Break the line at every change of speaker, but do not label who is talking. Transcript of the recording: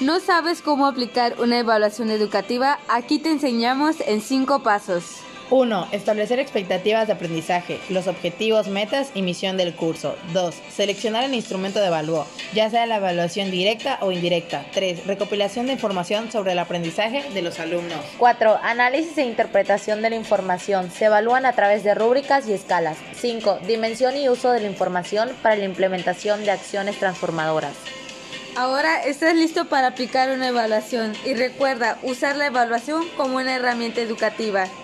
¿No sabes cómo aplicar una evaluación educativa? Aquí te enseñamos en cinco pasos.
1. Establecer expectativas de aprendizaje, los objetivos, metas y misión del curso. 2. Seleccionar el instrumento de evalúo, ya sea la evaluación directa o indirecta. 3. Recopilación de información sobre el aprendizaje de los alumnos.
4. Análisis e interpretación de la información. Se evalúan a través de rúbricas y escalas. 5. Dimensión y uso de la información para la implementación de acciones transformadoras.
Ahora estás listo para aplicar una evaluación y recuerda usar la evaluación como una herramienta educativa.